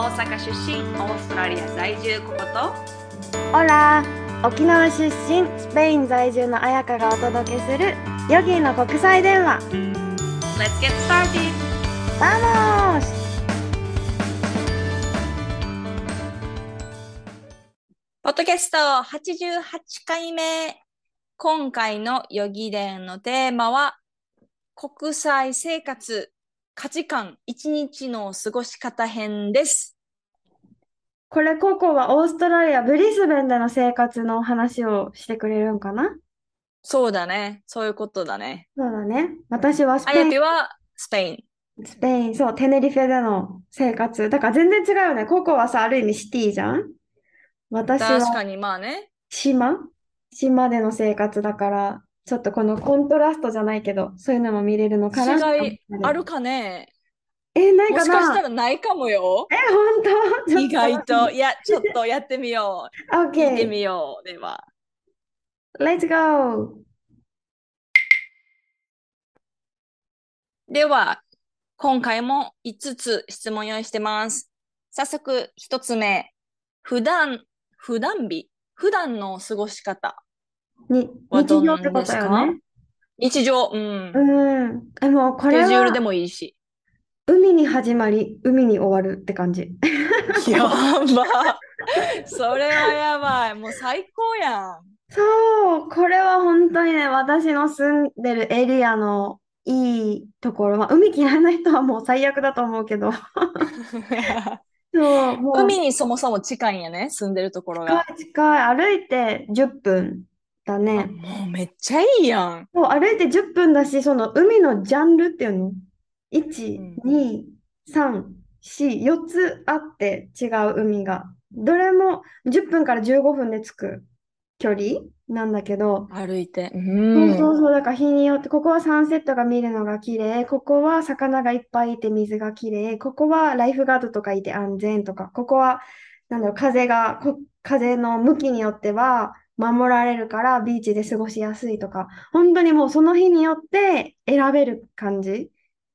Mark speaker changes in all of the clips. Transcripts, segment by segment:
Speaker 1: 大阪出身オーストラリア在住ココと？
Speaker 2: オラ沖縄出身スペイン在住の彩香がお届けするヨギの国際電話
Speaker 1: Let's get started!
Speaker 2: ¡Vamos!
Speaker 1: ポッドキャスト88回目今回のヨギ伝のテーマは国際生活価値観一日の過ごし方編です。
Speaker 2: これココはオーストラリアブリスベンでの生活の話をしてくれるんかな？
Speaker 1: そうだね。そういうことだね。
Speaker 2: そうだね。私はス
Speaker 1: あ
Speaker 2: ペイン、
Speaker 1: やぴはスペイン。
Speaker 2: スペイン、そう、テネリフェでの生活。だから全然違うよね。ココはさ、ある意味シティじゃん？私は
Speaker 1: 確かにまあね。
Speaker 2: 島？島での生活だから、ちょっとこのコントラストじゃないけど、そういうのも見れるのかな
Speaker 1: 違いあるかね
Speaker 2: え、ないか
Speaker 1: もしかした
Speaker 2: な
Speaker 1: らないかもよ。
Speaker 2: え、本当？
Speaker 1: 意外と。いや、ちょっとやってみよう。聞いて
Speaker 2: OK。
Speaker 1: みよう。では。
Speaker 2: Let's go!
Speaker 1: では、今回も5つ質問用意してます。早速、1つ目。普段、普段日？普段の過ごし方
Speaker 2: に、
Speaker 1: はどん
Speaker 2: 日常ってことよね。
Speaker 1: 日常、うん。
Speaker 2: うん。でも、これは
Speaker 1: スケジュールでもいいし。
Speaker 2: 海に始まり、海に終わるって感じ。
Speaker 1: やば。それはやばい。もう最高やん。
Speaker 2: そう、これは本当にね、私の住んでるエリアのいいところ。まあ、海嫌いな人はもう最悪だと思うけど。そう、もう
Speaker 1: 海にそもそも近いんやね、住んでるところが。
Speaker 2: 近い近い。歩いて10分だ
Speaker 1: あ
Speaker 2: ね。
Speaker 1: もうめっちゃいいやん。
Speaker 2: そう、歩いて10分だし、その海のジャンルっていうの ?1、
Speaker 1: うん
Speaker 2: 2、3、4、4つあって違う海が。どれも10分から15分で着く距離なんだけど、
Speaker 1: 歩いて。う。
Speaker 2: そうんそうそう、だから日によって、ここはサンセットが見るのが綺麗、ここは魚がいっぱいいて水が綺麗、ここはライフガードとかいて安全とか、ここは、なんだろう、風が、こ風の向きによっては守られるからビーチで過ごしやすいとか、本当にもうその日によって選べる感じ。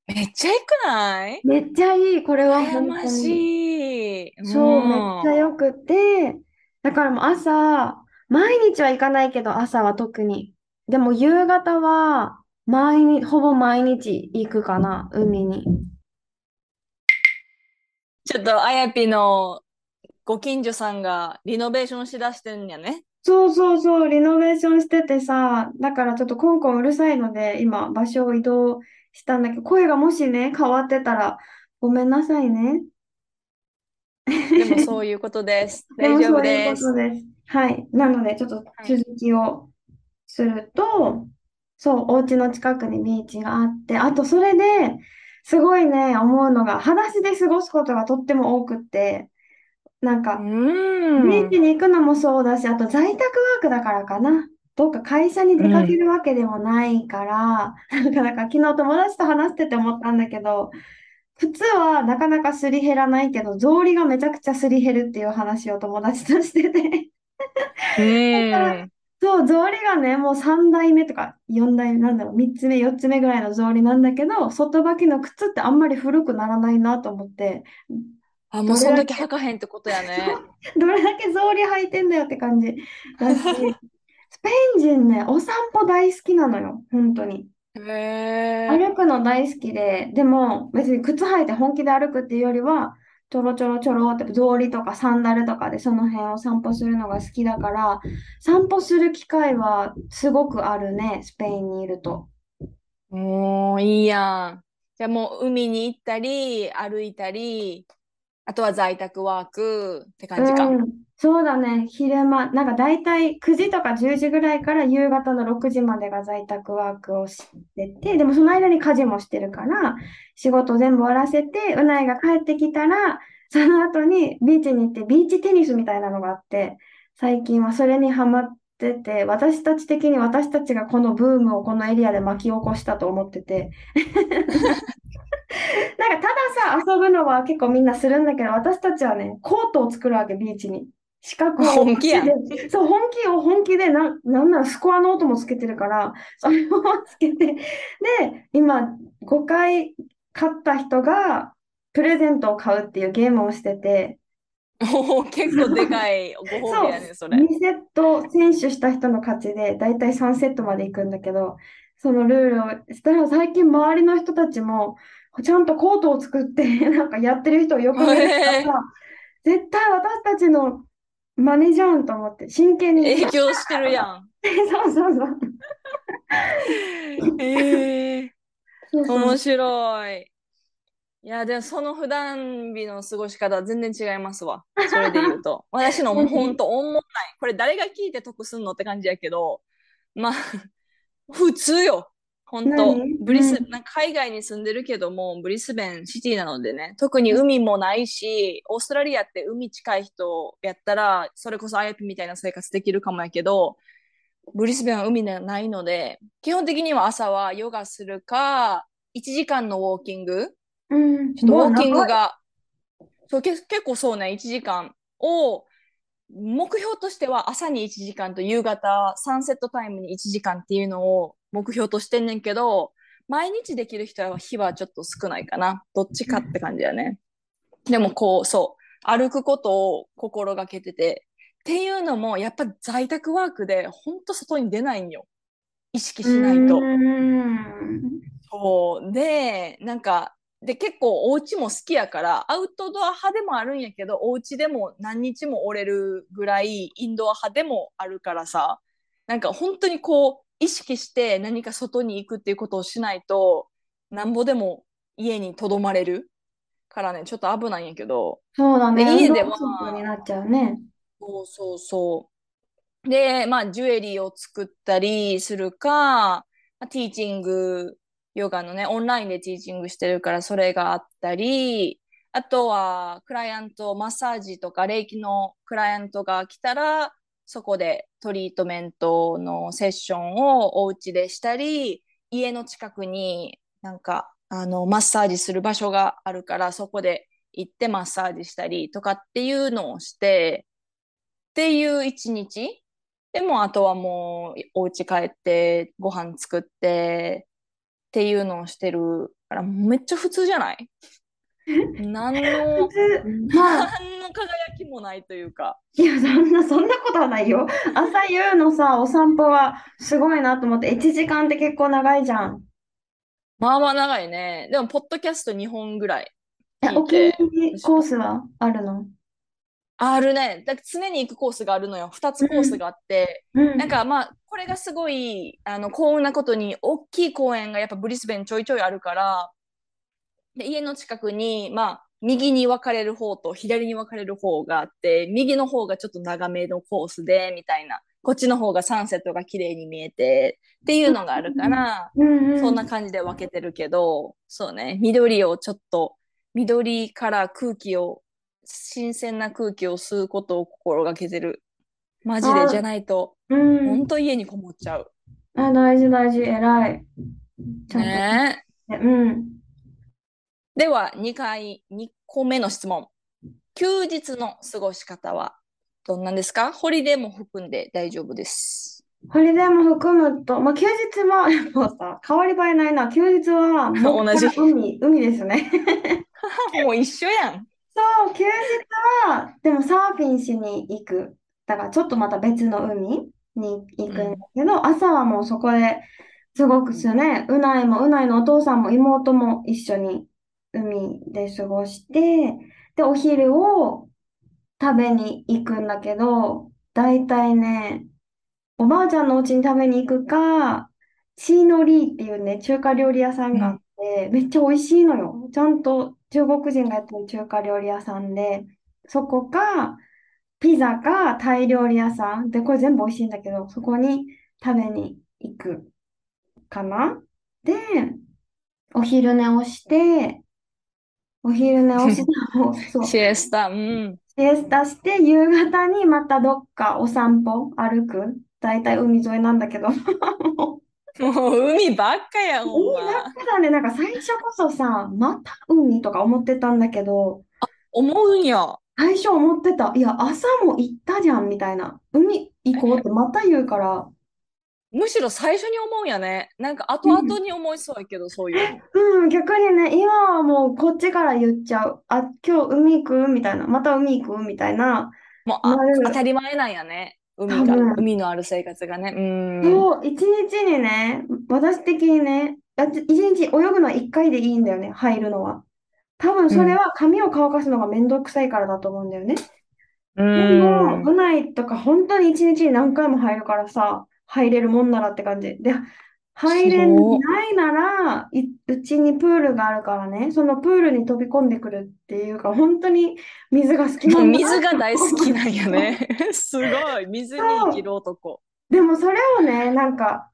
Speaker 1: めっちゃいくない？
Speaker 2: めっちゃいい、これは本当に。
Speaker 1: しい。
Speaker 2: そう、
Speaker 1: ん
Speaker 2: めっちゃよくて、だからもう朝、毎日は行かないけど、朝は特に。でも夕方は、毎日、ほぼ毎日行くかな、海に。
Speaker 1: ちょっと、あやぴのご近所さんがリノベーションしだしてんやね。
Speaker 2: そうそうそう、リノベーションしててさ、だからちょっとコンコンうるさいので、今、場所を移動したんだけど、声がもしね、変わってたら、ごめんなさいね。
Speaker 1: でもそういうことです。大丈夫
Speaker 2: そういう
Speaker 1: です。
Speaker 2: ことです。はい。なので、ちょっと続きをすると、そう、お家の近くにビーチがあって、あとそれですごいね、思うのが、裸足で過ごすことがとっても多くって、なん
Speaker 1: う
Speaker 2: か、
Speaker 1: ん。
Speaker 2: ビーチに行くのもそうだし、あと在宅ワークだからかな。どっか会社に出かけるわけでもないから、なんか、なんか昨日友達と話してて思ったんだけど、靴はなかなかすり減らないけど、草履がめちゃくちゃすり減るっていう話を友達としてて。
Speaker 1: うん。
Speaker 2: そう、草履がね、もう3代目とか4代目、なんだろう、3つ目、4つ目ぐらいの草履なんだけど、外履きの靴ってあんまり古くならないなと思って、
Speaker 1: あ、もうそんだけ履かへんってことやね。
Speaker 2: どれだけ草履履いてんだよって感じだし、スペイン人ね、お散歩大好きなのよ、本当に。
Speaker 1: へえ。
Speaker 2: 歩くの大好きで、でも別に靴履いて本気で歩くっていうよりは、ちょろちょろちょろって草履とかサンダルとかでその辺を散歩するのが好きだから、散歩する機会はすごくあるね、スペインにいると。
Speaker 1: もういいやん。じゃあもう海に行ったり、歩いたり、あとは在宅ワークって感じか。
Speaker 2: うん、そうだね、昼間、なんか大体9時とか10時ぐらいから夕方の6時までが在宅ワークをしてて、でもその間に家事もしてるから、仕事全部終わらせて、うないが帰ってきたら、その後にビーチに行って、ビーチテニスみたいなのがあって、最近はそれにハマってて、私たち的に私たちがこのブームをこのエリアで巻き起こしたと思ってて。なんかたださ、遊ぶのは結構みんなするんだけど、私たちはね、コートを作るわけ、ビーチに。四角を。
Speaker 1: 本気や
Speaker 2: そう、本気を本気で、なん、なんならスコアノートもつけてるから、それをつけて、で、今、5回勝った人が、プレゼントを買うっていうゲームをしてて、
Speaker 1: 結構でかい。ご褒美やね、それ。
Speaker 2: 2セット選手した人の勝ちで、だいたい3セットまで行くんだけど、そのルールをしたら最近周りの人たちもちゃんとコートを作って なんかやってる人をよく見るからさ、絶対私たちの真似じゃんと思って真剣に。
Speaker 1: 影響してるやん。
Speaker 2: そうそうそう。
Speaker 1: ええ
Speaker 2: そうそう
Speaker 1: 面白い。いや、でもその普段日の過ごし方は全然違いますわ。それで言うと。私のもうほんと、おんもない。これ誰が聞いて得すんのって感じやけど、まあ、普通よ。ほんと
Speaker 2: 何？
Speaker 1: ブリス、
Speaker 2: うん。
Speaker 1: なんか海外に住んでるけども、ブリスベンシティなのでね、特に海もないし、オーストラリアって海近い人やったら、それこそ IAP みたいな生活できるかもやけど、ブリスベンは海がないので、基本的には朝はヨガするか、1時間のウォーキング、
Speaker 2: うん、
Speaker 1: ちょっとウォーキングが、そう、け結構そうね、1時間を、目標としては朝に1時間と夕方サンセットタイムに1時間っていうのを目標としてんねんけど、毎日できる人は日はちょっと少ないかな。どっちかって感じだね。でもこう、そう、歩くことを心がけてて、っていうのもやっぱ在宅ワークでほんと外に出ないんよ。意識しないと。
Speaker 2: うん
Speaker 1: そう。で、なんか、で、結構お家も好きやから、アウトドア派でもあるんやけど、お家でも何日もおれるぐらい、インドア派でもあるからさ、なんか本当にこう、意識して何か外に行くっていうことをしないと、なんぼでも家にとどまれるからね、ちょっと危ないんやけど、
Speaker 2: そうだね。
Speaker 1: で家では
Speaker 2: 運動不足になっちゃうね。
Speaker 1: そうそうそう。で、まあ、ジュエリーを作ったりするか、まあティーチング、ヨガのね、オンラインでティーチングしてるから、それがあったり、あとは、クライアント、マッサージとか、霊気のクライアントが来たら、そこでトリートメントのセッションをお家でしたり、家の近くになんか、あの、マッサージする場所があるから、そこで行ってマッサージしたりとかっていうのをして、っていう一日。でも、あとはもう、お家帰って、ご飯作って、っていうのをしてるから、めっちゃ普通じゃない？何の何の輝きもないというか。
Speaker 2: いや、そんな、そんなことはないよ。朝夕のさ、お散歩はすごいなと思って、1時間って結構長いじゃん。
Speaker 1: まあまあ長いね。でも、ポッドキャスト2本ぐらい
Speaker 2: え、お気に
Speaker 1: て。
Speaker 2: 入りコースはあるの？
Speaker 1: あるね。だ常に行くコースがあるのよ。2つコースがあって。
Speaker 2: うん。
Speaker 1: なんかまあ、これがすごい、あの、幸運なことに、大きい公園がやっぱブリスベンちょいちょいあるから、で、家の近くに、まあ、右に分かれる方と左に分かれる方があって、右の方がちょっと長めのコースで、みたいな。こっちの方がサンセットが綺麗に見えて、っていうのがあるから、
Speaker 2: うんうん
Speaker 1: そんな感じで分けてるけど、そうね、緑をちょっと、緑から空気を、新鮮な空気を吸うことを心がけてる。マジで
Speaker 2: あ
Speaker 1: じゃないと、
Speaker 2: うん
Speaker 1: ほんと家にこもっちゃう。
Speaker 2: あ、大事大事、偉い。ちゃんと
Speaker 1: ねえ。
Speaker 2: うん。
Speaker 1: では、2回、2個目の質問。休日の過ごし方はどんなんですか？ホリデーも含んで大丈夫です。
Speaker 2: ホリデーも含むと、まあ、休日は、もうさ、変わり映えないな。休日は、もう
Speaker 1: 同じ
Speaker 2: 海、海ですね。
Speaker 1: もう一緒やん。
Speaker 2: そう、休日は、でもサーフィンしに行く。だからちょっとまた別の海に行くんだけど、朝はもうそこですごくすね、うないもうないのお父さんも妹も一緒に海で過ごして、で、お昼を食べに行くんだけど、だいたいね、おばあちゃんのお家に食べに行くか、シーノリーっていうね、中華料理屋さんがあって、めっちゃ美味しいのよ。ちゃんと中国人がやってる中華料理屋さんで、そこか、ピザかタイ料理屋さんで、これ全部美味しいんだけど、そこに食べに行くかな。で、お昼寝をして、お昼寝をして、もうそう、
Speaker 1: シエスタ、うん。
Speaker 2: シエスタして、夕方にまたどっかお散歩、歩く。だいたい海沿いなんだけど。もう
Speaker 1: 海ばっかや、ほん
Speaker 2: 海ばっ
Speaker 1: ま。
Speaker 2: かだね。なんか最初こそさ、また海とか思ってたんだけど、
Speaker 1: 思うんや。
Speaker 2: 最初思ってた。いや、朝も行ったじゃん、みたいな。海行こうってまた言うから、
Speaker 1: むしろ最初に思うんやね。なんか後々に思いそうやけど、そういうの。
Speaker 2: うん、逆にね、今はもうこっちから言っちゃう。あ、今日海行く？みたいな。また海行く？みたいな。
Speaker 1: もうあ
Speaker 2: なる
Speaker 1: 当たり前なんやね。海が、
Speaker 2: 多分
Speaker 1: 海のある生活がね。うん。
Speaker 2: そう、一日にね、私的にね、だって一日泳ぐのは一回でいいんだよね、入るのは。多分それは髪を乾かすのがめんどくさいからだと思うんだよね。
Speaker 1: う
Speaker 2: でも、
Speaker 1: ん。
Speaker 2: 部内とか本当に一日に何回も入るからさ、入れるもんならって感じ。で、入れないなら、いうちにプールがあるからね、そのプールに飛び込んでくるっていうか、本当に水が好き
Speaker 1: もうん
Speaker 2: なだ
Speaker 1: 水が
Speaker 2: な
Speaker 1: 大好きなんやね。すごい。水に生きる男。
Speaker 2: でもそれをね、なんか、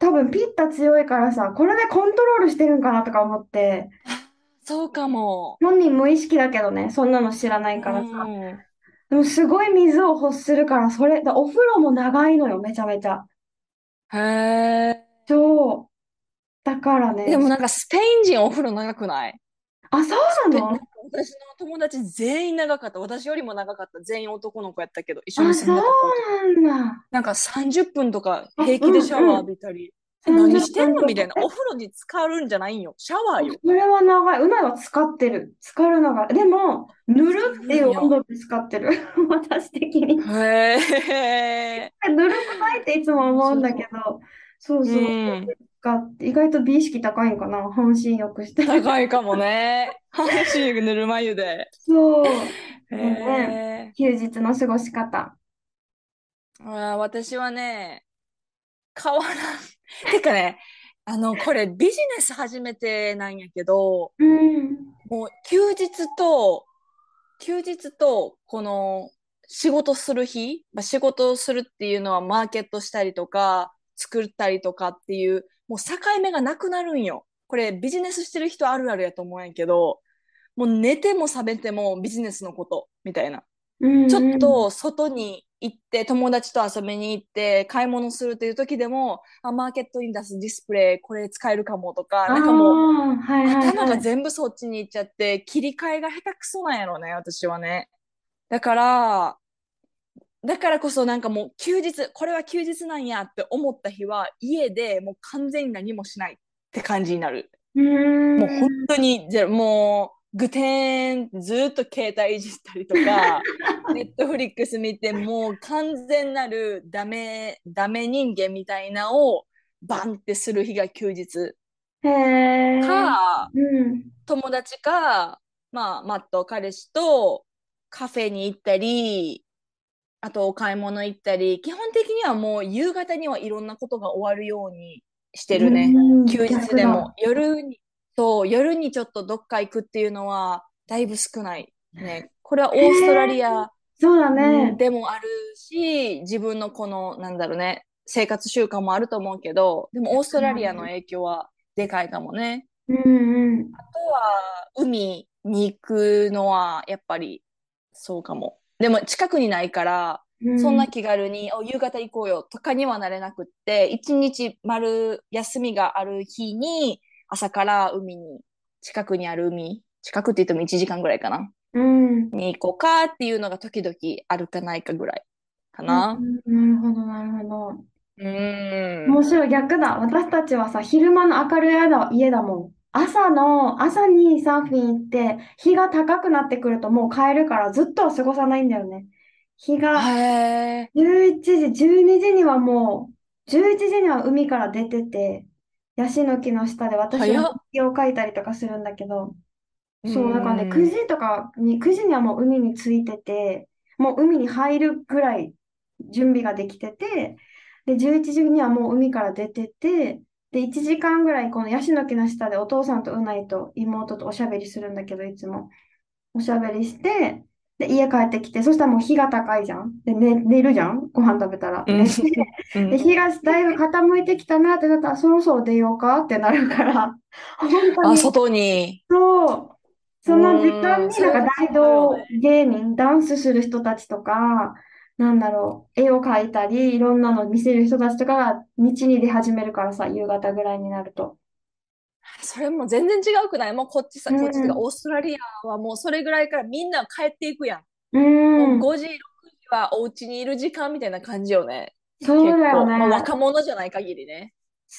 Speaker 2: 多分ピッタ強いからさ、これでコントロールしてるんかなとか思って、
Speaker 1: そうかも。
Speaker 2: 本人無意識だけどね、そんなの知らないからさ。
Speaker 1: うん
Speaker 2: でもすごい水を欲するから、それ、だお風呂も長いのよ、めちゃめちゃ。
Speaker 1: へえ。
Speaker 2: そう。だからね、
Speaker 1: でもなんかスペイン人お風呂長くない？
Speaker 2: あ、そうなの？
Speaker 1: でなんか私の友達全員長かった。私よりも長かった。全員男の子やったけど、一緒
Speaker 2: あ、
Speaker 1: に住
Speaker 2: そ
Speaker 1: んでた子。
Speaker 2: うなんだ。
Speaker 1: なんか30分とか平気でシャワー浴びたり。何してん
Speaker 2: 30分とか
Speaker 1: の？みたいな。お風呂に浸かるんじゃないんよ。シャワーよ。
Speaker 2: それは長い。うまいは使ってる。浸かるのが。でも、ぬるっていう温度で使ってる。私的に。
Speaker 1: へえ。
Speaker 2: ぬるくないっていつも思うんだけど、そう
Speaker 1: う
Speaker 2: そう。
Speaker 1: ん。
Speaker 2: 使って意外と美意識高いんかな。半身浴して。
Speaker 1: 高いかもね。半身ぬるま湯で。
Speaker 2: そう。
Speaker 1: へえ。
Speaker 2: 休日の過ごし方。
Speaker 1: あー私はね、変わらん。てかね、あの、これビジネス始めてなんやけど、
Speaker 2: うん。
Speaker 1: もう休日と、休日と、この仕事する日、まあ、仕事をするっていうのはマーケットしたりとか、作ったりとかっていう、もう境目がなくなるんよ。これビジネスしてる人あるあるやと思うんやけど、もう寝ても覚めてもビジネスのこと、みたいな。
Speaker 2: うん
Speaker 1: ちょっと外に行って友達と遊びに行って買い物するという時でも、あ、マーケットに出すディスプレイこれ使えるかもとか、なんかもう
Speaker 2: はいはい
Speaker 1: 頭
Speaker 2: はい。
Speaker 1: が全部そっちに行っちゃって切り替えが下手くそなんやろね、私はね。だから、だからこそなんかもう休日、これは休日なんやって思った日は家でもう完全に何もしないって感じになる。もう本当に、じゃもう、ぐてん、ずーっと携帯いじったりとか、ネットフリックス見て、もう完全なるダメ、ダメ人間みたいなをバンってする日が休日。か、
Speaker 2: うん。
Speaker 1: 友達か、まあ、マット彼氏とカフェに行ったり、あとお買い物行ったり、基本的にはもう夕方にはいろんなことが終わるようにしてるね。
Speaker 2: うん
Speaker 1: 休日でも夜に、そう、夜にちょっとどっか行くっていうのはだいぶ少ないね。これはオーストラリア
Speaker 2: そうだ
Speaker 1: うん
Speaker 2: ね。
Speaker 1: でもあるし、自分のこの、なんだろうね、生活習慣もあると思うけど、でもオーストラリアの影響はでかいかもね。
Speaker 2: うんうん。
Speaker 1: あとは海に行くのはやっぱりそうかも。でも近くにないから、
Speaker 2: うん
Speaker 1: そんな気軽に、お、夕方行こうよとかにはなれなくって、一日丸休みがある日に、朝から海に、近くにある海、近くって言っても1時間ぐらいかな、
Speaker 2: うん。
Speaker 1: に行こうかっていうのが時々あるかないかぐらいかな。
Speaker 2: うんなるほど、なるほど。
Speaker 1: うーん。
Speaker 2: 面白い、逆だ。私たちはさ、昼間の明るい間家だもん。朝の、朝にサーフィン行って、日が高くなってくるともう帰るからずっとは過ごさないんだよね。日が
Speaker 1: へえ。
Speaker 2: 11時、12時にはもう、11時には海から出てて、ヤシの木の下で私は日記を書いたりとかするんだけど、そう、だからね、
Speaker 1: うん
Speaker 2: 9時とかに、9時にはもう海に着いてて、もう海に入るぐらい準備ができてて、で、11時にはもう海から出てて、で、1時間ぐらいこのヤシの木の下でお父さんとうないと妹とおしゃべりするんだけど、いつも。おしゃべりして、で、家帰ってきて、そしたらもう日が高いじゃん。で、寝、寝るじゃんご飯食べたら。
Speaker 1: うん
Speaker 2: 寝て
Speaker 1: うん
Speaker 2: で、日がだいぶ傾いてきたなってなったら、そろそろ出ようかってなるから、本当
Speaker 1: あ、
Speaker 2: に。
Speaker 1: 外に。
Speaker 2: そう。その時間に、
Speaker 1: うん
Speaker 2: なんか大道芸人、ダンスする人たちとか、なんだろう、絵を描いたり、いろんなの見せる人たちとかが道に出始めるからさ、夕方ぐらいになると。
Speaker 1: それも全然違うくない？もうこっちさ、
Speaker 2: うん
Speaker 1: こっちとかオーストラリアはもうそれぐらいからみんな帰っていくやん。
Speaker 2: う
Speaker 1: も
Speaker 2: ん。
Speaker 1: う5時、6時はお家にいる時間みたいな感じよね。
Speaker 2: そうだよね。
Speaker 1: まあ、若者じゃない限りね。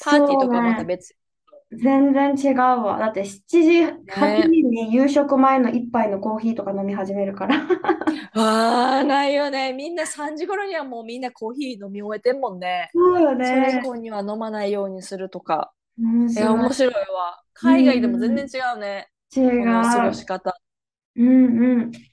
Speaker 1: パーティーとかはまた別。
Speaker 2: 全然違うわ。だって7時、8時に夕食前の一杯のコーヒーとか飲み始めるから。
Speaker 1: ああ、ないよね。みんな3時頃にはもうみんなコーヒー飲み終えてんもんね。
Speaker 2: そうよ
Speaker 1: それ以
Speaker 2: ね。
Speaker 1: 降には飲まないようにするとか。
Speaker 2: 面
Speaker 1: いや、面
Speaker 2: 白い。
Speaker 1: わ。海外でも全然違うね。
Speaker 2: 違
Speaker 1: この過ご
Speaker 2: う。
Speaker 1: し方。
Speaker 2: うんうん。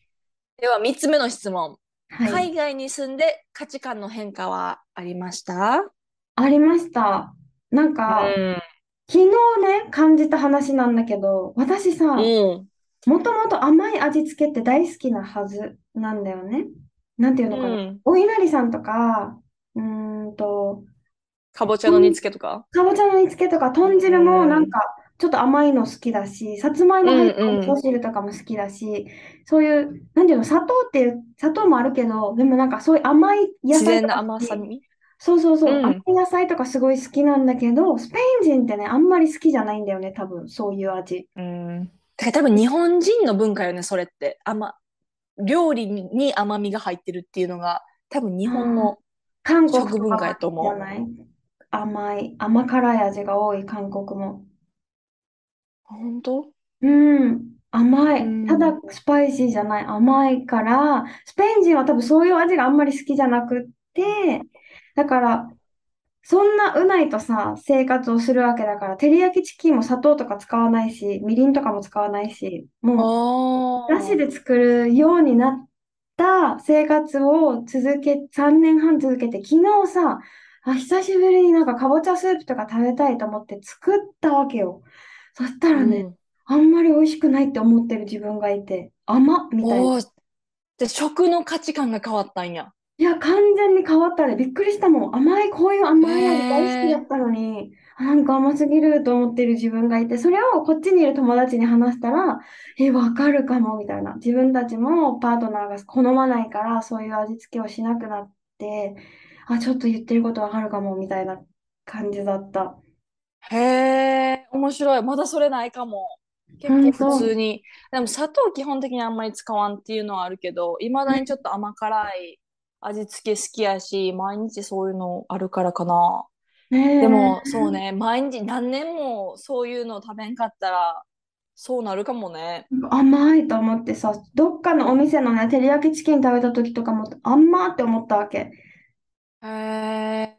Speaker 1: では、3つ目の質問。
Speaker 2: はい。
Speaker 1: 海外に住んで価値観の変化はありました？
Speaker 2: ありました。なんか、
Speaker 1: うん。
Speaker 2: 昨日ね、感じた話なんだけど、私さ、
Speaker 1: うん。
Speaker 2: もともと甘い味付けって大好きなはずなんだよね。なんていうのかな。
Speaker 1: うん。
Speaker 2: お稲荷さんとか、うーんと、
Speaker 1: かぼちゃの煮付けとか？
Speaker 2: かぼちゃの煮付けとか、豚汁
Speaker 1: うん
Speaker 2: もなんか、ちょっと甘いの好きだし、さつまいも入った
Speaker 1: うんうん
Speaker 2: 味噌汁とかも好きだし、そういう、なんていうの、砂糖っていう、砂糖もあるけど、でもなんかそういう甘い野
Speaker 1: 自然な
Speaker 2: 菜とか
Speaker 1: 甘さに？
Speaker 2: そうそうそう、
Speaker 1: うん
Speaker 2: 野菜とかすごい好きなんだけど、スペイン人ってね、あんまり好きじゃないんだよね、多分、そういう味。
Speaker 1: うん。だから多分日本人の文化よね、それって。甘、料理に甘みが入ってるっていうのが、多分日本の。
Speaker 2: 韓国
Speaker 1: 食文化やと思う
Speaker 2: じゃない甘い、甘辛い味が多い、韓国も。
Speaker 1: 本当？
Speaker 2: うん、甘い。
Speaker 1: うん
Speaker 2: ただスパイシーじゃない、甘いから、スペイン人は多分そういう味があんまり好きじゃなくって、だから、そんなうないとさ、生活をするわけだから、照り焼きチキンも砂糖とか使わないし、みりんとかも使わないし、もう、
Speaker 1: あ
Speaker 2: なしで作るようになった生活を続け、3年半続けて、昨日さ、あ、久しぶりになんかかぼちゃスープとか食べたいと思って作ったわけよ。そしたらね、あんまり美味しくないって思ってる自分がいて、甘っみたいな。
Speaker 1: で、食の価値観が変わったんや。
Speaker 2: いや、完全に変わったね。びっくりしたもん。甘い、こういう甘い味大好きだったのに、あなんか甘すぎると思ってる自分がいて、それをこっちにいる友達に話したら、え、わかるかも、みたいな。自分たちもパートナーが好まないから、そういう味付けをしなくなって、あ、ちょっと言ってることわかるかも、みたいな感じだった。
Speaker 1: へえ、面白い。まだそれないかも。結構
Speaker 2: 本当
Speaker 1: 普通に。でも砂糖基本的にあんまり使わんっていうのはあるけど、いまだにちょっと甘辛い味付け好きやし、毎日そういうのあるからかな。でも、そうね、毎日何年もそういうの食べんかったら、そうなるかもね。
Speaker 2: 甘いと思ってさ、どっかのお店のね、照り焼きチキン食べた時とかも、甘って思ったわけ。
Speaker 1: へえ、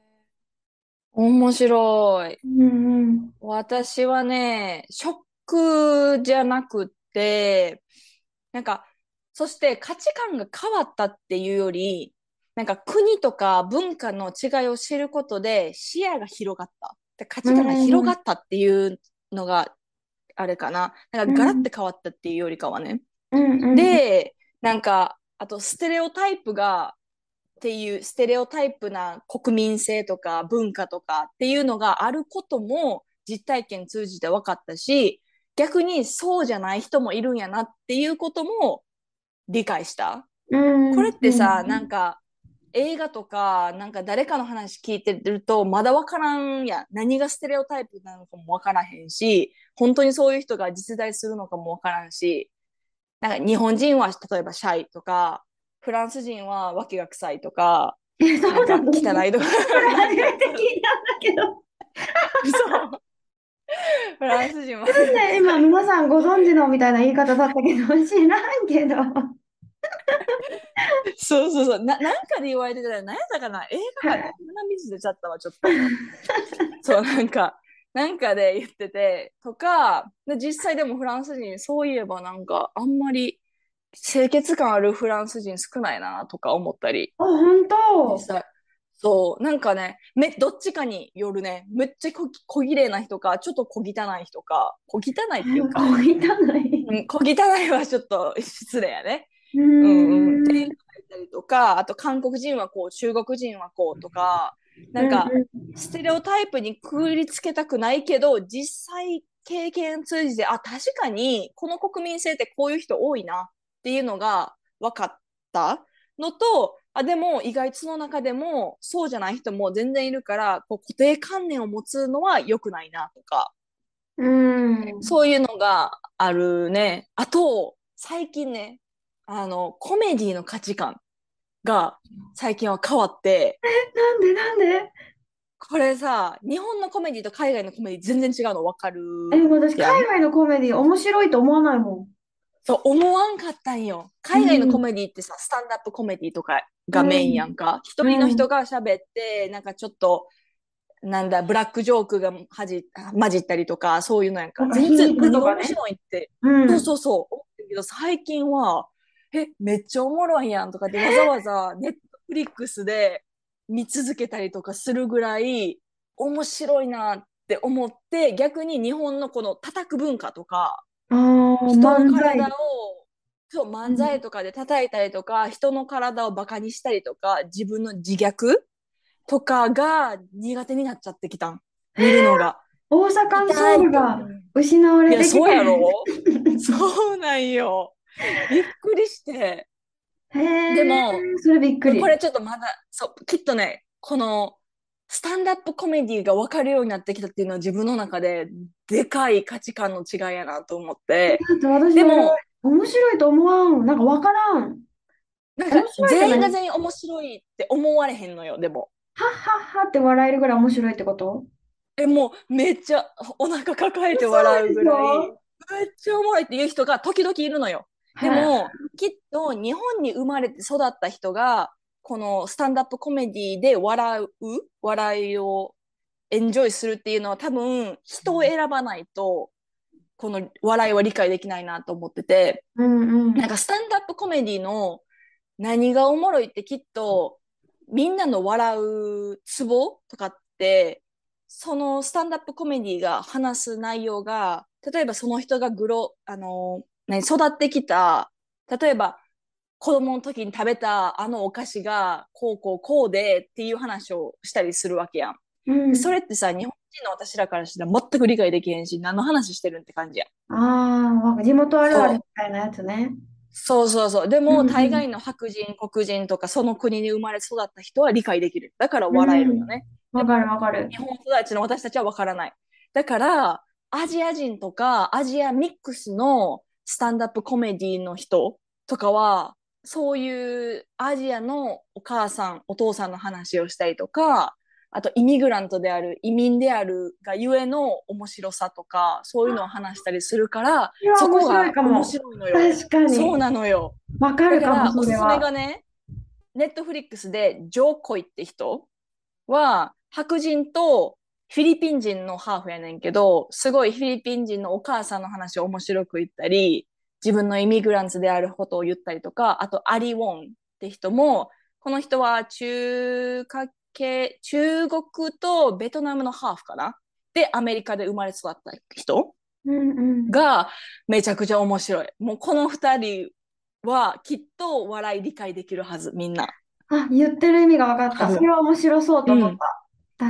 Speaker 1: 面白い。
Speaker 2: うんうん。
Speaker 1: 私はね、食じゃなくって、なんか、そして価値観が変わったっていうより、なんか国とか文化の違いを知ることで視野が広がった。で価値観が広がったっていうのがあれかな。なんかガラッて変わったっていうよりかはね。で、なんか、あとステレオタイプが、っていうステレオタイプな国民性とか文化とかっていうのがあることも実体験通じて分かったし、逆にそうじゃない人もいるんやなっていうことも理解した。
Speaker 2: うん
Speaker 1: これってさ、
Speaker 2: うん
Speaker 1: なんか映画とか、なんか誰かの話聞いてるとまだ分からんやん。何がステレオタイプなのかも分からへんし、本当にそういう人が実在するのかも分からんし、なんか日本人は例えばシャイとか、フランス人は訳が臭いとか、な
Speaker 2: んなの
Speaker 1: 汚いとか。
Speaker 2: 初めて聞いたんだけど。
Speaker 1: そう。フランス人は。
Speaker 2: 今皆さんご存知のみたいな言い方だったけど、知らんけど。
Speaker 1: そうそうそう。な、なんかで言われてたら、何やったかな？映画かな？鼻水出ちゃったわ、ちょっと。そう、なんか、なんかで言ってて、とか、で実際でもフランス人、そういえばなんか、あんまり清潔感あるフランス人少ないな、とか思ったり。
Speaker 2: あ、本当？
Speaker 1: 実際。そう、なんかね、め、どっちかによるね。めっちゃこ、小綺麗な人か、ちょっと小汚い人か、小汚いっていうか、
Speaker 2: 小汚い。
Speaker 1: うん、小汚いはちょっと失礼やね。
Speaker 2: う
Speaker 1: うんうん。
Speaker 2: ん
Speaker 1: っていうのがいたりとか、あと韓国人はこう、中国人はこうとか、なんか、ステレオタイプにくくりつけたくないけど、実際経験通じて、あ、確かにこの国民性ってこういう人多いなっていうのが分かったのと、あ、でも意外とその中でもそうじゃない人も全然いるから、こう固定観念を持つのは良くないなとか、
Speaker 2: うん。
Speaker 1: そういうのがあるね。あと、最近ね、あの、コメディの価値観が最近は変わって、
Speaker 2: なんでなんで？
Speaker 1: これさ、日本のコメディと海外のコメディ全然違うの分かる？
Speaker 2: え、私、海外のコメディ面白いと思わないもん。
Speaker 1: そう思わんかったんよ。海外のコメディってさ、スタンダップコメディとかがメインやんか。一人の人が喋って、なんかちょっと、なんだ、ブラックジョークがはじ混じったりとか、そういうのやんか。
Speaker 2: なんか
Speaker 1: 全然
Speaker 2: 皮肉とかね
Speaker 1: 何が面白いって。
Speaker 2: うん。
Speaker 1: そうそうそう。思ってるけど、最近は、え、めっちゃおもろいやんとかって わざわざネットフリックスで見続けたりとかするぐらい面白いなって思って、逆に日本のこの叩く文化とか、人の体を、そう、漫才とかで叩いたりとか、人の体をバカにしたりとか、自分の自虐とかが苦手になっちゃってきたん。見るのが。
Speaker 2: 大阪のソウルが失われてきて
Speaker 1: そうやろ そうなんよ。びっくりして。でも
Speaker 2: それびっくり。
Speaker 1: これちょっとまだ、そう、きっとね、この、スタンダップコメディが分かるようになってきたっていうのは自分の中ででかい価値観の違いやなと思って。でも、
Speaker 2: 面白いと思わん。なんかわからん。
Speaker 1: なんか全員が全員面白いって思われへんのよ、でも。
Speaker 2: はっはっはって笑えるぐらい面白いってこと？
Speaker 1: え、もうめっちゃお腹抱えて笑うぐらい、
Speaker 2: 嘘
Speaker 1: めっちゃおもろいっていう人が時々いるのよ。でも、きっと日本に生まれて育った人が、このスタンダップコメディで笑う、笑いをエンジョイするっていうのは多分人を選ばないと、この笑いは理解できないなと思ってて、
Speaker 2: うんうん。
Speaker 1: なんかスタンダップコメディの何がおもろいってきっとみんなの笑うツボとかってそのスタンダップコメディが話す内容が例えばその人がグロあの何育ってきた例えば子供の時に食べたあのお菓子がこうこうこうでっていう話をしたりするわけやん。
Speaker 2: うん、
Speaker 1: それってさ日本人の私らからしたら全く理解できへんし何の話してるんって感じやん。
Speaker 2: ああ、地元あるあるみたいなやつね。
Speaker 1: そうそうそう。でも、
Speaker 2: うんうん
Speaker 1: 大概の白人、黒人とか、その国に生まれ育った人は理解できる。だから笑えるよね。
Speaker 2: わかるわかる
Speaker 1: 日。本育ちの私たちは分からない。だから、アジア人とか、アジアミックスのスタンダップコメディの人とかは、そういうアジアのお母さん、お父さんの話をしたりとか、あとイミグラントである、移民であるがゆえの面白さとか、そういうのを話したりするからそこが
Speaker 2: 面白い
Speaker 1: のよ。
Speaker 2: 確かに。
Speaker 1: そうなのよ。
Speaker 2: わかる
Speaker 1: だか、
Speaker 2: からも、
Speaker 1: おすすめ。がね、ネットフリックスで、ジョー・コイって人は、白人とフィリピン人のハーフやねんけど、すごいフィリピン人のお母さんの話を面白く言ったり、自分のイミグランツであることを言ったりとか、あと、アリ・ウォンって人も、この人は中華系、中国とベトナムのハーフかな？で、アメリカで生まれ育った人
Speaker 2: うんうん。
Speaker 1: がめちゃくちゃ面白い。もうこの二人はきっと笑い理解できるはず、みんな。
Speaker 2: あ、言ってる意味が分かった。それは面白そうと思った。確か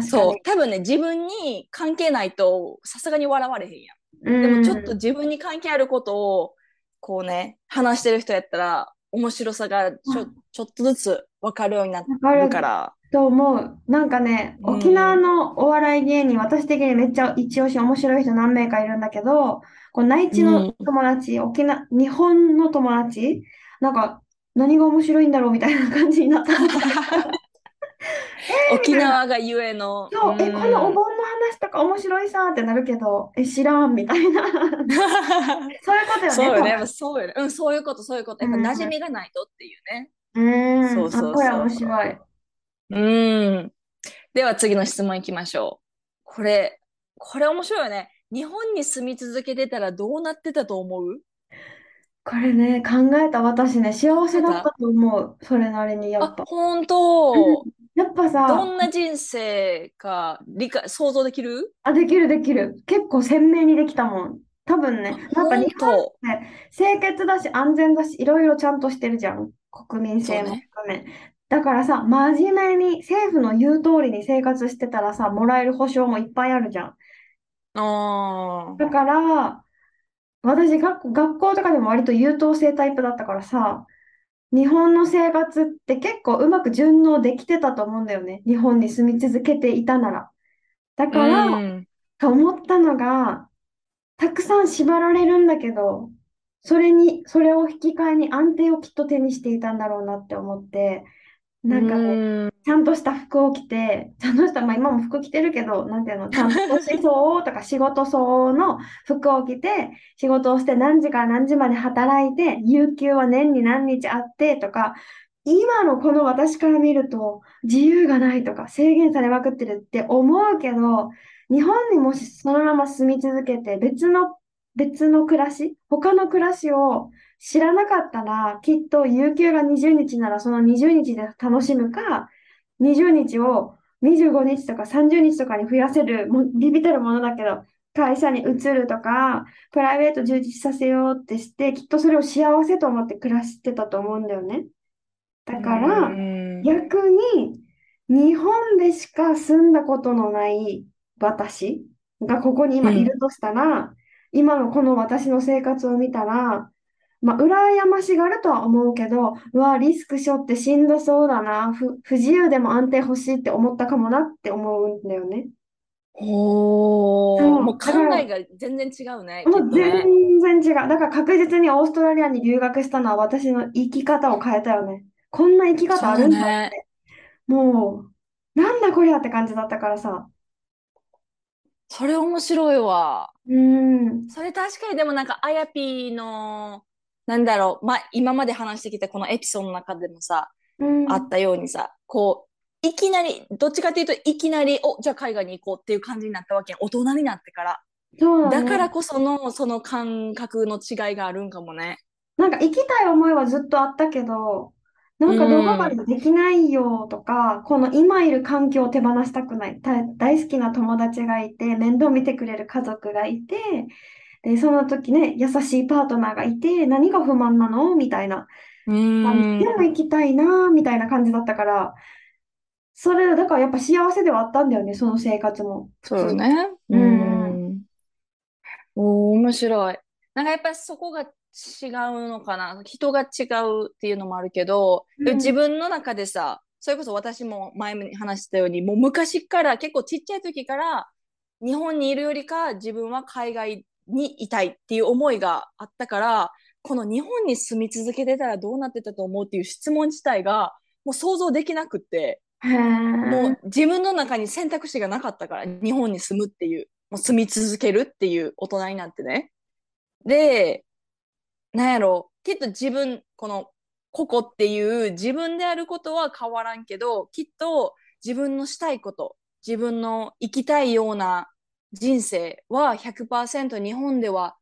Speaker 1: そう
Speaker 2: に。。
Speaker 1: 多分ね、自分に関係ないとさすがに笑われへんやん。
Speaker 2: うん
Speaker 1: でもちょっと自分に関係あることをこうね、話してる人やったら面白さがちょ
Speaker 2: う
Speaker 1: ちょっとずつ分かるようになって
Speaker 2: る
Speaker 1: るから。
Speaker 2: と思う。なんかね、
Speaker 1: うん
Speaker 2: 沖縄のお笑い芸人、私的にめっちゃ一押し面白い人何名かいるんだけど、こう内地の友達、沖縄、日本の友達、なんか何が面白いんだろうみたいな感じになった。
Speaker 1: 沖縄がゆえの。
Speaker 2: そう、え、このお盆
Speaker 1: うん
Speaker 2: の話とか面白いさってなるけど、え、知らんみたいな。そういうことよね。
Speaker 1: そうよね。そうよね。うん、そういうこと、そういうこと。やっぱ馴染みがないとっていうね。
Speaker 2: うーん、
Speaker 1: そうそうそう
Speaker 2: あこれ面白い。
Speaker 1: うん。では次の質問いきましょう。これ、これ面白いよね。日本に住み続けてたらどうなってたと思う？
Speaker 2: これね、考えた私ね、幸せだったと思う。それなりにやっ
Speaker 1: あ、
Speaker 2: ぱ。
Speaker 1: 本当。
Speaker 2: やっぱさ、
Speaker 1: どんな人生か理解、想像できる？
Speaker 2: あ、できるできる。結構鮮明にできたもん。多分ね、なんか
Speaker 1: 本
Speaker 2: 日本っ
Speaker 1: 当。
Speaker 2: て清潔だし安全だし、いろいろちゃんとしてるじゃん。国民性も
Speaker 1: そうね
Speaker 2: 含め。だからさ、真面目に政府の言う通りに生活してたらさ、もらえる保証もいっぱいあるじゃん。
Speaker 1: あ
Speaker 2: だから、私学校、学校とかでも割と優等生タイプだったからさ、日本の生活って結構うまく順応できてたと思うんだよね。日本に住み続けていたなら。だ。から、
Speaker 1: うん。
Speaker 2: と思ったのが、たくさん縛られるんだけど、それに、それを引き換えに安定をきっと手にしていたんだろうなって思って、なんかね。ちゃんとした服を着て、ちゃんとした、まあ今も服着てるけど、なんていうの、ちゃんと思想とか仕事相応の服を着て、仕事をして何時から何時まで働いて、有給は年に何日あってとか、今のこの私から見ると自由がないとか制限されまくってるって思うけど、日本にもしそのまま住み続けて別の、別の暮らし、他の暮らしを知らなかったら、きっと有給が20日ならその20日で楽しむか、20日を25日とか30日とかに増やせる、もうビビたるものだけど、会社に移るとか、プライベート充実させようってして、きっとそれを幸せと思って暮らしてたと思うんだよね。だ
Speaker 1: う
Speaker 2: から。逆に、日本でしか住んだことのない私がここに今い
Speaker 1: うん。
Speaker 2: るとしたら、今のこの私の生活を見たら、まあ、羨ましがるとは思うけど、うわ、リスク背負ってしんどそうだな、不、不自由でも安定欲しいって思ったかもなって思うんだよね。
Speaker 1: ほー。もう考えが全然違うね、
Speaker 2: もう全
Speaker 1: とね。
Speaker 2: 然違う。だから確実にオーストラリアに留学したのは私の生き方を変えたよね。こんな生き方あるんだっ
Speaker 1: ね。
Speaker 2: て。もう、なんだこりゃって感じだったからさ。
Speaker 1: それ面白いわ。
Speaker 2: うーん、
Speaker 1: それ確かにでもなんか、あやぴーの、なんだろう、まあ、今まで話してきたこのエピソードの中でもさ、
Speaker 2: うん、
Speaker 1: あったようにさ、こう、いきなり、どっちかっていうといきなり、お、じゃあ海外に行こうっていう感じになったわけ大人になってから。
Speaker 2: だね。
Speaker 1: だからこその、その感覚の違いがあるんかもね。
Speaker 2: なんか行きたい思いはずっとあったけど、な
Speaker 1: う
Speaker 2: んかどこか
Speaker 1: ん。
Speaker 2: でできないよとか、この今いる環境を手放したくない。た大好きな友達がいて、面倒見てくれる家族がいて、で、その時ね、優しいパートナーがいて、何が不満なの？みたいな
Speaker 1: う
Speaker 2: 感じ。でも
Speaker 1: ん。
Speaker 2: 行きたいな、みたいな感じだったから、それ、だからやっぱ幸せではあったんだよね、その生活も。
Speaker 1: そうね。う
Speaker 2: うんうん。
Speaker 1: ん。おー、面白い。なんかやっぱりそこが違うのかな？人が違うっていうのもあるけど、
Speaker 2: うん
Speaker 1: 分の中でさ、それこそ私も前に話したように、もう昔から結構ちっちゃい時から日本にいるよりか自分は海外にいたいっていう思いがあったから、この日本に住み続けてたらどうなってたと思うっていう質問自体がもう想像できなくって。もう自分の中に選択肢がなかったから、日本に住むっていう、もう住み続けるっていう大人になってね。で、なんやろう、きっと自分、この、ここっていう自分であることは変わらんけど、きっと自分のしたいこと、自分の生きたいような人生は100%日本では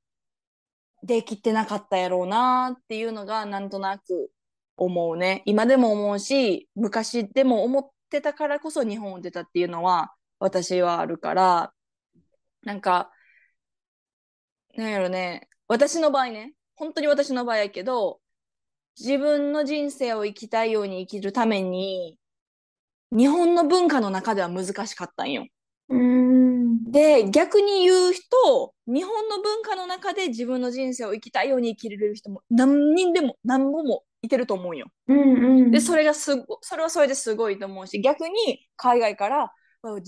Speaker 1: できてなかったやろうなっていうのがなんとなく思うね。今でも思うし、昔でも思ってたからこそ日本を出たっていうのは私はあるから、なんか、なんやろね、私の場合ね、本当に私の場合やけど、自分の人生を生きたいように生きるために、日本の文化の中では難しかったんよ。
Speaker 2: うん。
Speaker 1: で、逆に言う人、日本の文化の中で自分の人生を生きたいように生きれる人も何人でも何本もいてると思うよ。
Speaker 2: うんう
Speaker 1: で、そ
Speaker 2: ん。
Speaker 1: れがすご、それはそれですごいと思うし、逆に海外から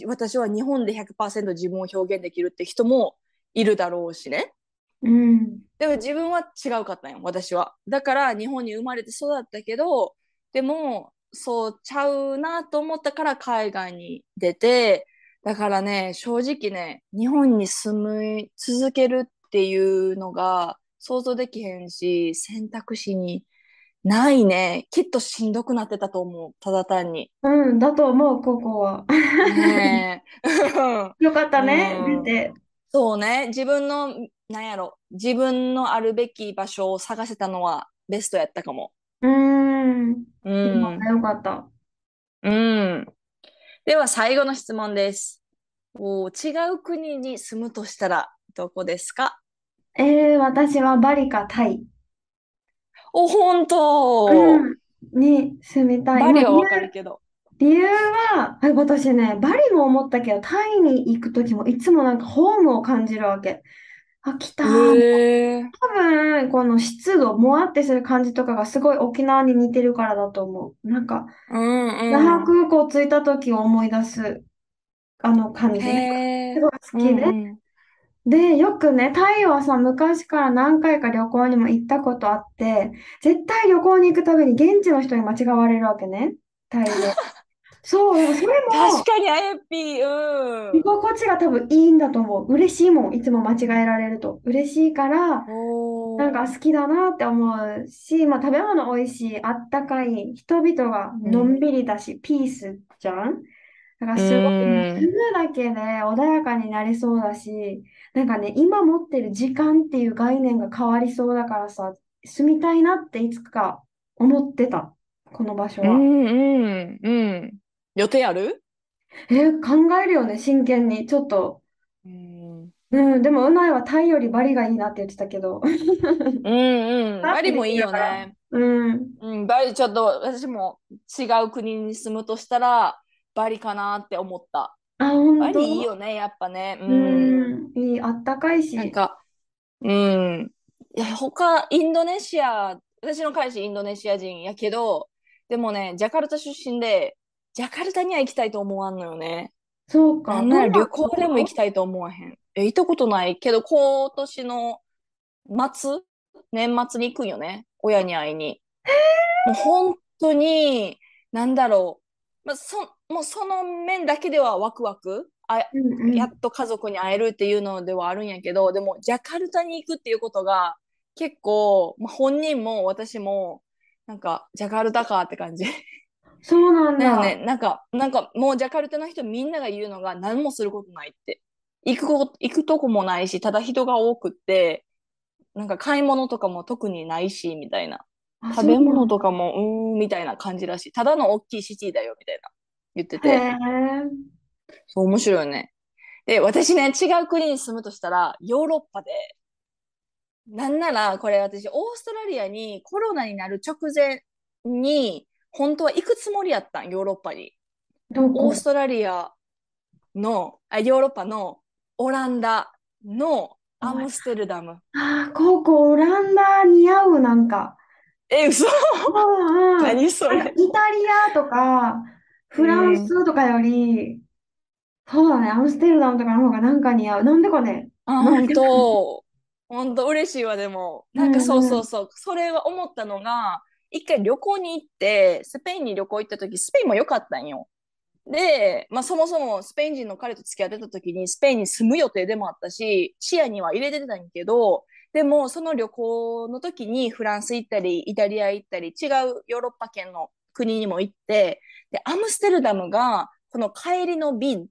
Speaker 1: 私は日本で100%自分を表現できるって人もいるだろうしね。
Speaker 2: うん。
Speaker 1: でも自分は違うかったんよ、私は。だから日本に生まれて育ったけど、でもそうちゃうなと思ったから海外に出て、だからね、正直ね、日本に住み続けるっていうのが想像できへんし、選択肢にないね。きっとしんどくなってたと思う、ただ単に。
Speaker 2: うん、だと思う、ここは。
Speaker 1: ねえ。
Speaker 2: よかった
Speaker 1: う
Speaker 2: ね、出
Speaker 1: ん。
Speaker 2: て。
Speaker 1: そうね。自分の、なんやろ。自分のあるべき場所を探せたのはベストやったかも。
Speaker 2: うーん。
Speaker 1: うん。
Speaker 2: よかった。
Speaker 1: うん。では最後の質問です。お違う国に住むとしたらどこですか？
Speaker 2: えー、私はバリかタイ。
Speaker 1: お、本当。
Speaker 2: うん。に住みたい。
Speaker 1: バリはわかるけど。
Speaker 2: 理由は、あ私ね、バリも思ったけど、タイに行くときもいつもなんかホームを感じるわけ。あ、来たー。
Speaker 1: ええ
Speaker 2: 多分、この湿度、もわってする感じとかがすごい沖縄に似てるからだと思う。なんか、那
Speaker 1: うんうん。
Speaker 2: 覇空港着いた時を思い出す、あの感
Speaker 1: へ
Speaker 2: じ。なんか、す
Speaker 1: え。
Speaker 2: ごい好
Speaker 1: う
Speaker 2: きで。
Speaker 1: んうん。
Speaker 2: で、よくね、タイはさ、昔から何回か旅行にも行ったことあって、絶対旅行に行くたびに現地の人に間違われるわけね、タイで。そう、それも
Speaker 1: 確かにあやっぴー、うん。
Speaker 2: 居心地が多分いいんだと思う。嬉しいもん、いつも間違えられると。嬉しいから、
Speaker 1: お
Speaker 2: なんか好きだなって思うし、まあ、食べ物美味しい、あったかい、人々がのんびりだし、ピースじゃん？だからすごい、もう
Speaker 1: うん
Speaker 2: 住むだけで穏やかになりそうだし、なんかね、今持ってる時間っていう概念が変わりそうだからさ、住みたいなっていつか思ってた、この場所は。
Speaker 1: うんうんうん。予定ある？
Speaker 2: え、考えるよね、真剣に。ちょっと。
Speaker 1: うん
Speaker 2: うん、でも、うないはタイよりバリがいいなって言ってたけど。
Speaker 1: うんうん。バリもいいよね。
Speaker 2: うん。
Speaker 1: うん、バリちょっと私も違う国に住むとしたらバリかなって思った。
Speaker 2: あ、本当？
Speaker 1: バリいいよね、やっぱね。う。
Speaker 2: うんん、いい、あったかいし。
Speaker 1: なんか、うん。いや、他、インドネシア、私の彼氏インドネシア人やけど、でもね、ジャカルタ出身で、ジャカルタには行きたいと思わんのよね。
Speaker 2: そうか。
Speaker 1: なんなら旅行でも行きたいと思わへん。え、行ったことないけど、今年の末、年末に行くんよね？親に会いに。もう本当に、なんだろう。まあ、そ、もうその面だけではワクワク。あ、
Speaker 2: うんうん
Speaker 1: やっと家族に会えるっていうのではあるんやけど、でも、ジャカルタに行くっていうことが、結構、まあ、本人も私も、なんか、ジャカルタかって感じ。
Speaker 2: そうなんだ。
Speaker 1: だよね、なんか、なんかもうジャカルタの人みんなが言うのが何もすることないって。行くこ、行くとこもないし、ただ人が多くって、なんか買い物とかも特にないし、みたいな。
Speaker 2: あ
Speaker 1: 食べ物とかも、うーん、みたいな感じらしい。ただの大きいシティだよ、みたいな。言ってて。そう、面白いよね。で、私ね、違う国に住むとしたら、ヨーロッパで、なんなら、これ私、オーストラリアにコロナになる直前に、本当は行くつもりやったん、ヨーロッパに。オーストラリアの、あ、ヨーロッパのオランダのアムステルダム。
Speaker 2: あー、ここオランダ似合う、なんか。
Speaker 1: え、嘘。何それ
Speaker 2: イタリアとか、フランスとかより、そうだね、アムステルダムとかの方がなんか似合う。なんでかね。
Speaker 1: あ、本当。本当嬉しいわ、でも。なんか
Speaker 2: うん
Speaker 1: そうそうそう。それは思ったのが、一回旅行に行って、スペインに旅行行った時、スペインも良かったんよ。で、まあそもそもスペイン人の彼と付き合ってた時にスペインに住む予定でもあったし、視野には入れてたんやけど、でもその旅行の時にフランス行ったり、イタリア行ったり、違うヨーロッパ圏の国にも行って、で、アムステルダムが、この帰りの便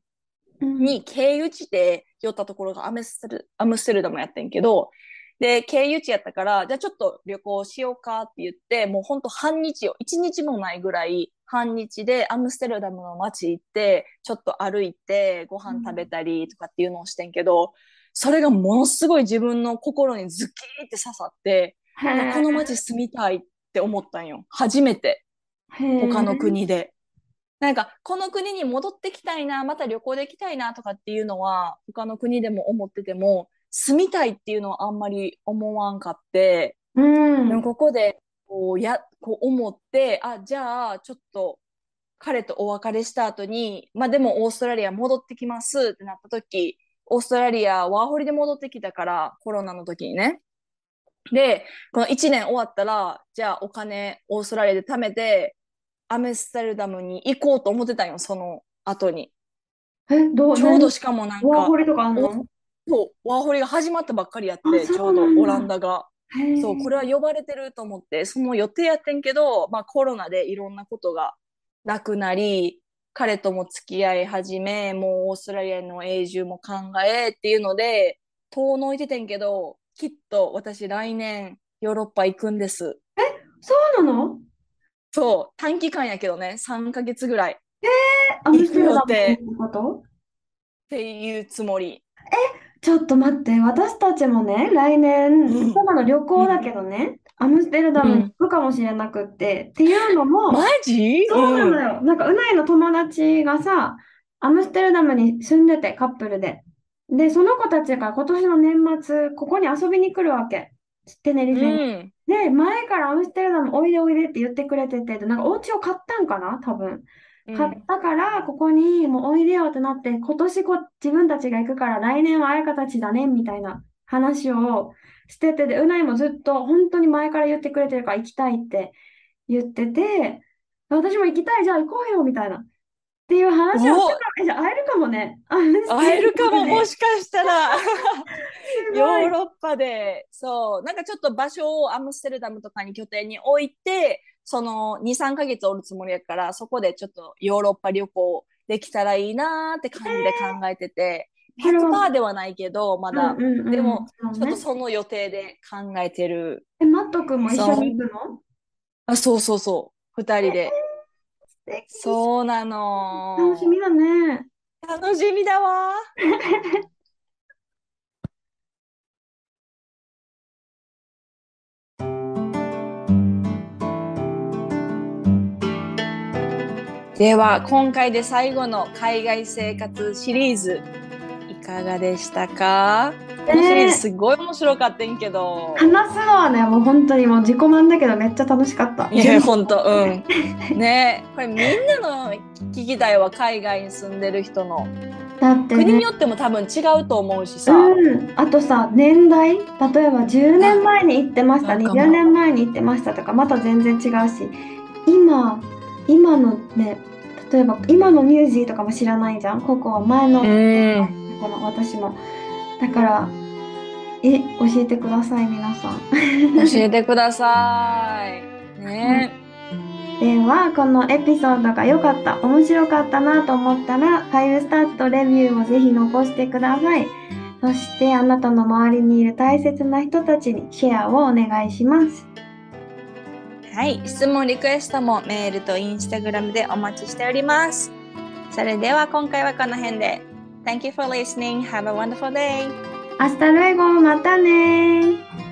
Speaker 2: うん
Speaker 1: に経由地で寄ったところがアムステル、アムステルダムやってんけど、で、経由地やったから、じゃあちょっと旅行しようかって言って、もうほんと半日よ。一日もないぐらい半日でアムステルダムの街行って、ちょっと歩いてご飯食べたりとかっていうのをしてんけど、それがものすごい自分の心にズキーって刺さって、この街住みたいって思ったんよ。初めて。他の国で。なんか、この国に戻ってきたいな、また旅行できたいなとかっていうのは、他の国でも思ってても、住みたいっていうのはあんまり思わんかって、
Speaker 2: うん
Speaker 1: でもここで、こう、や、こう思って、あ、じゃあ、ちょっと、彼とお別れした後に、まあでもオーストラリア戻ってきますってなった時、オーストラリアワーホリで戻ってきたから、コロナの時にね。で、この1年終わったら、じゃあお金オーストラリアで貯めて、アムステルダムに行こうと思ってたんよ、その後に。
Speaker 2: え、どう、
Speaker 1: ちょうど
Speaker 2: 何
Speaker 1: しかもなんか
Speaker 2: ワーホ、リとかあんの？
Speaker 1: そう、ワーホリが始まったばっかりやっ
Speaker 2: あ
Speaker 1: て、ちょうどオランダが。そう、これは呼ばれてると思って、その予定やってんけど、まあコロナでいろんなことがなくなり、彼とも付き合い始め、もうオーストラリアの永住も考えっていうので、遠のいててんけど、きっと私来年ヨーロッパ行くんです。
Speaker 2: そうなの？
Speaker 1: そう、短期間やけどね、3ヶ月ぐらいっ
Speaker 2: アムステルダム
Speaker 1: 行く予定
Speaker 2: って
Speaker 1: いうつもり。
Speaker 2: ちょっと待って、私たちもね、来
Speaker 1: うん
Speaker 2: 年、ただの旅行だけどね、アムステルダムに行くかもしれなくって、っていうのも、
Speaker 1: マジ？
Speaker 2: そうなのよ。なんか、うないの友達がさ、アムステルダムに住んでて、カップルで。で、その子たちが今年の年末、ここに遊びに来るわけ。テネリ
Speaker 1: う
Speaker 2: フェに。
Speaker 1: ん。
Speaker 2: で、前からアムステルダムおいでおいでって言ってくれてて、でなんかお家を買ったんかな多分。買ったから、ここにもうおいでよってなって、今年こ自分たちが行くから来年はあやかたちだね、みたいな話をしてて、で、うないもずっと本当に前から言ってくれてるから行きたいって言ってて、私も行きたい、じゃあ行こうよ、みたいな。っていう話をしてたら、会えるかもね。
Speaker 1: 会えるかも、も
Speaker 2: し
Speaker 1: しかしたら。
Speaker 2: す
Speaker 1: ヨーロッパで、そう、なんかちょっと場所をアムステルダムとかに拠点に置いて、その2、3ヶ月おるつもりやから、そこでちょっとヨーロッパ旅行できたらいいなーって感じで考えてて、
Speaker 2: それは
Speaker 1: 100%ではないけど、まだ、
Speaker 2: うんうんうん
Speaker 1: でもちょっとその予定で考えてる。
Speaker 2: え、マット君も一緒に行くの？
Speaker 1: あ、そうそうそう、2人で。
Speaker 2: 素敵
Speaker 1: そうなの。
Speaker 2: 楽しみだね。
Speaker 1: 楽しみだわ。では今回で最後の海外生活シリーズいかがでしたか？このシリーズすごい面白かったんけど。
Speaker 2: 話すのはね、もう本当にもう自己満だけどめっちゃ楽しかった。
Speaker 1: いや、ほんと、うん。ねこれみんなの聞きたいわ、海外に住んでる人の。
Speaker 2: だってね、
Speaker 1: 国によっても多分違うと思うしさ。
Speaker 2: うん、あとさ、年代、例えば10年前に行ってました、
Speaker 1: なんかも
Speaker 2: 20年前に行ってましたとか、また全然違うし、今、今のね、例えば今のニュージーとかも知らないじゃん、ここは前の、
Speaker 1: うん。
Speaker 2: この私も。だから、え、教えてください、皆さん。
Speaker 1: 教えてください。ね
Speaker 2: では、このエピソードが良かった、面白かったなと思ったら、5スターとレビューをぜひ残してください。そして、あなたの周りにいる大切な人たちにシェアをお願いします。
Speaker 1: はい。質問、リクエストもメールとインスタグラムでお待ちしております。それでは今回はこの辺で。Thank you for listening. Have a wonderful day.
Speaker 2: 明日ルエゴまたねー。